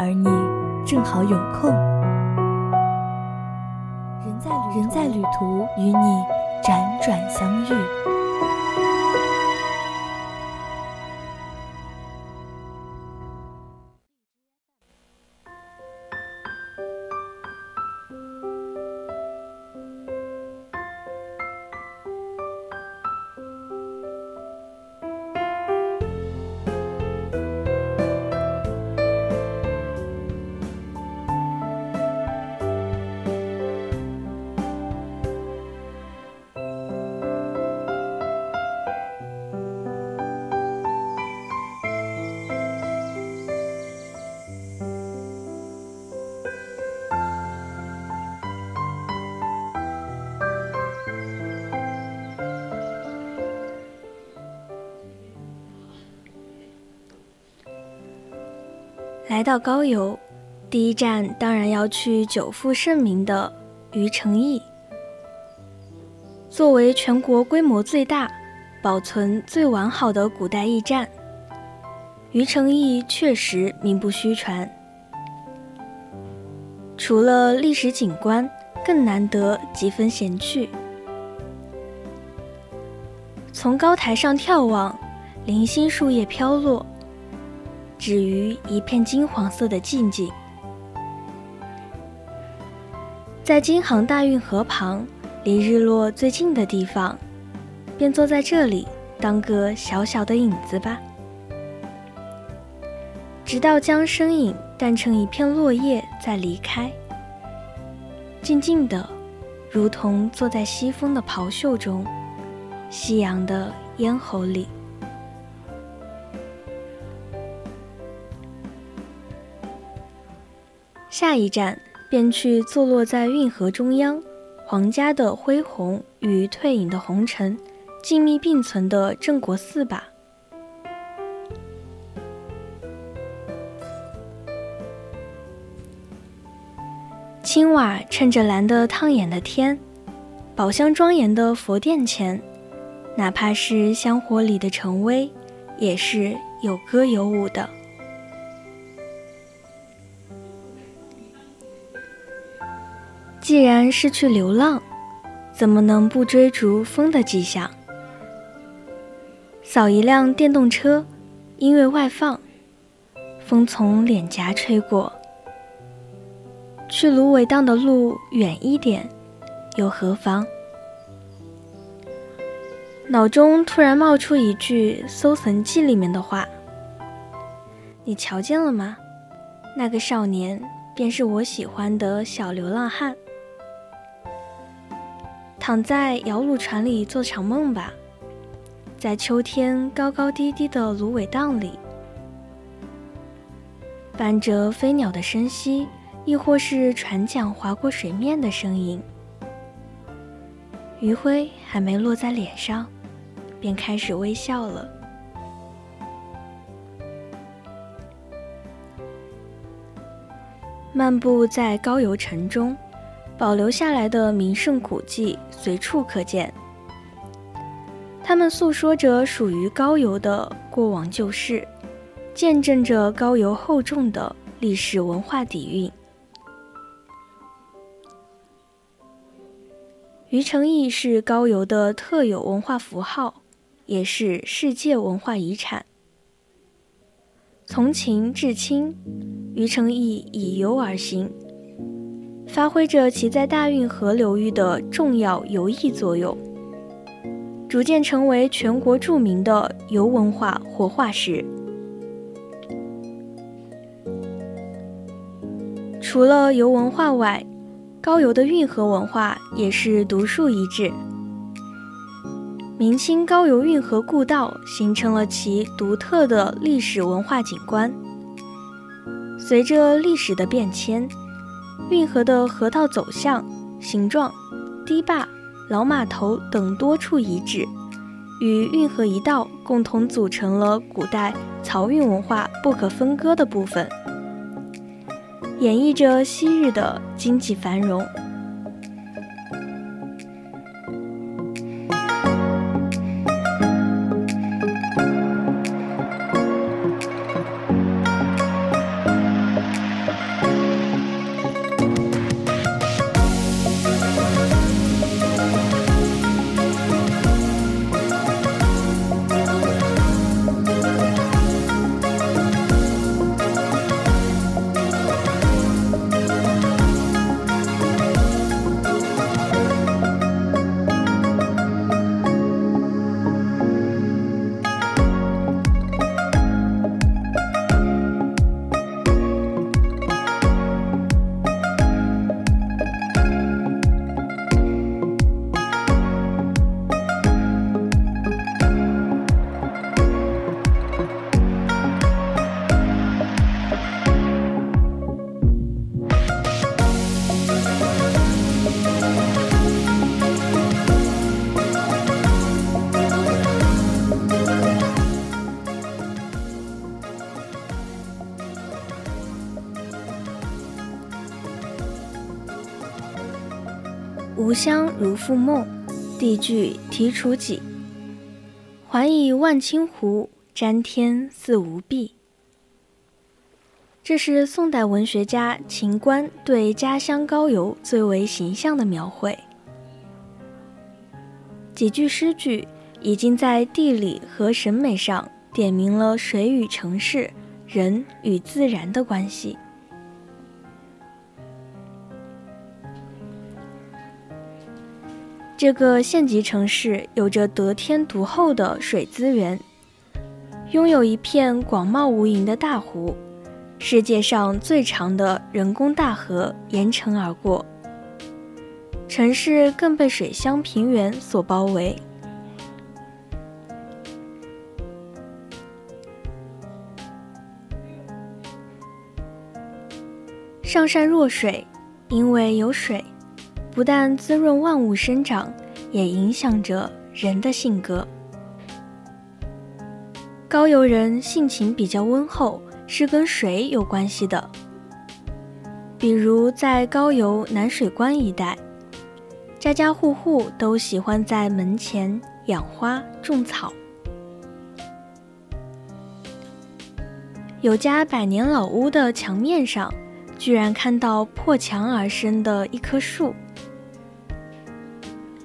而你正好有空。人在人在旅途，与你辗转相遇。来到高邮，第一站当然要去久负盛名的余承义。作为全国规模最大、保存最完好的古代驿站，余承义确实名不虚传。除了历史景观，更难得几分闲趣。从高台上眺望，零星树叶飘落。止于一片金黄色的静静，在京杭大运河旁，离日落最近的地方，便坐在这里当个小小的影子吧，直到将身影淡成一片落叶再离开，静静的，如同坐在西风的袍袖中，夕阳的咽喉里。下一站便去坐落在运河中央，皇家的恢宏与退隐的红尘静谧并存的镇国寺吧。青瓦衬着蓝的烫眼的天，宝相庄严的佛殿前，哪怕是香火里的陈薇，也是有歌有舞的。既然是去流浪，怎么能不追逐风的迹象？扫一辆电动车，音乐外放，风从脸颊吹过。去芦苇荡的路远一点，又何妨？脑中突然冒出一句《搜神记》里面的话：“你瞧见了吗？那个少年便是我喜欢的小流浪汉。”躺在摇橹船里做场梦吧，在秋天高高低低的芦苇荡里，伴着飞鸟的声息，亦或是船桨划过水面的声音。余晖还没落在脸上，便开始微笑了。漫步在高邮城中。保留下来的名胜古迹随处可见，他们诉说着属于高邮的过往旧事，见证着高邮厚重的历史文化底蕴。于承义是高邮的特有文化符号，也是世界文化遗产。从秦至清，于承义以游而行。发挥着其在大运河流域的重要游艺作用，逐渐成为全国著名的游文化活化石。除了游文化外，高邮的运河文化也是独树一帜。明清高邮运河故道形成了其独特的历史文化景观。随着历史的变迁，运河的河道走向、形状、堤坝、老码头等多处遗址，与运河一道共同组成了古代漕运文化不可分割的部分，演绎着昔日的经济繁荣。吾乡如复梦，地句题楚己。还以万顷湖，瞻天似无壁。这是宋代文学家秦观对家乡高邮最为形象的描绘。几句诗句已经在地理和审美上点明了水与城市、人与自然的关系。这个县级城市有着得天独厚的水资源，拥有一片广袤无垠的大湖，世界上最长的人工大河沿城而过。城市更被水乡平原所包围。上善若水，因为有水。不但滋润万物生长，也影响着人的性格。高邮人性情比较温厚，是跟水有关系的。比如在高邮南水关一带，家家户户都喜欢在门前养花种草。有家百年老屋的墙面上，居然看到破墙而生的一棵树。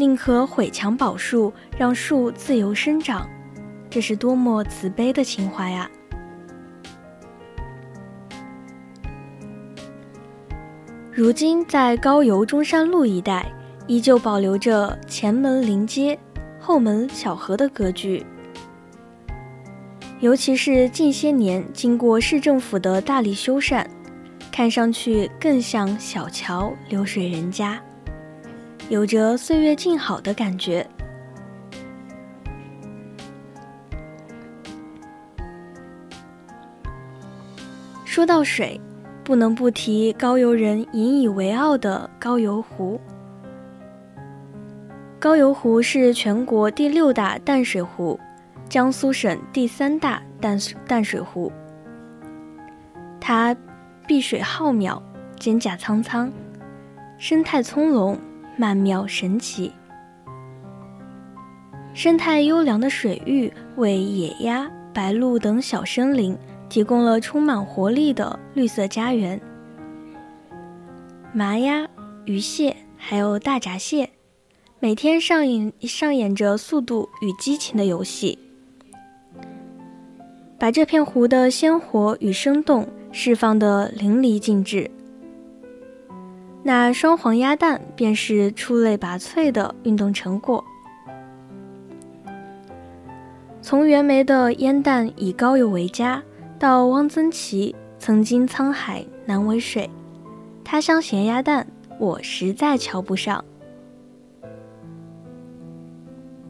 宁可毁墙保树，让树自由生长，这是多么慈悲的情怀呀！如今在高邮中山路一带，依旧保留着前门临街、后门小河的格局。尤其是近些年经过市政府的大力修缮，看上去更像小桥流水人家。有着岁月静好的感觉。说到水，不能不提高邮人引以为傲的高邮湖。高邮湖是全国第六大淡水湖，江苏省第三大淡淡水湖。它碧水浩渺，蒹葭苍苍，生态葱茏。曼妙神奇，生态优良的水域为野鸭、白鹭等小生灵提供了充满活力的绿色家园。麻鸭、鱼蟹还有大闸蟹，每天上演上演着速度与激情的游戏，把这片湖的鲜活与生动释放得淋漓尽致。那双黄鸭蛋便是出类拔萃的运动成果。从袁枚的“烟蛋以高邮为家”，到汪曾祺“曾经沧海难为水，他乡咸鸭蛋”，我实在瞧不上。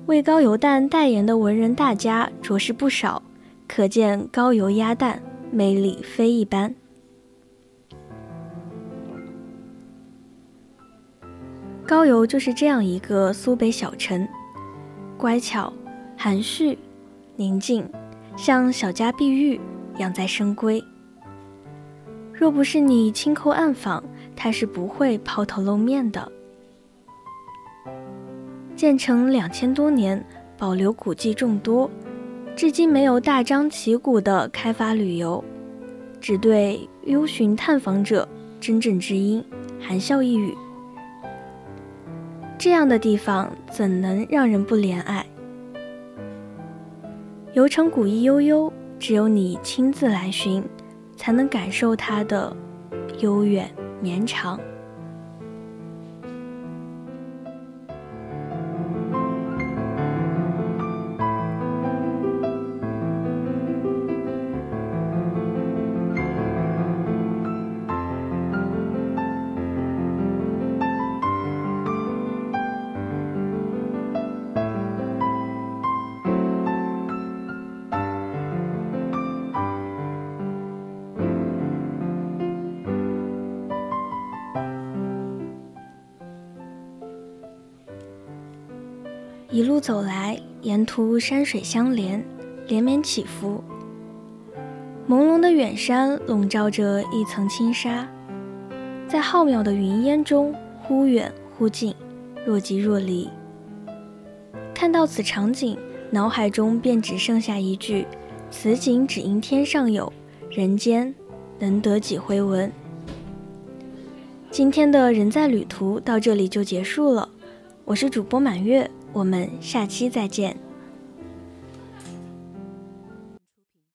为高邮蛋代言的文人大家着实不少，可见高邮鸭蛋魅力非一般。高邮就是这样一个苏北小城，乖巧、含蓄、宁静，像小家碧玉，养在深闺。若不是你亲口暗访，他是不会抛头露面的。建成两千多年，保留古迹众多，至今没有大张旗鼓的开发旅游，只对幽寻探访者真正知音，含笑一语。这样的地方怎能让人不怜爱？游城古意悠悠，只有你亲自来寻。才能感受它的悠远绵长。一路走来，沿途山水相连，连绵起伏。朦胧的远山笼罩着一层轻纱，在浩渺的云烟中忽远忽近，若即若离。看到此场景，脑海中便只剩下一句：“此景只应天上有人间，能得几回闻。”今天的人在旅途到这里就结束了，我是主播满月。我们下期再见。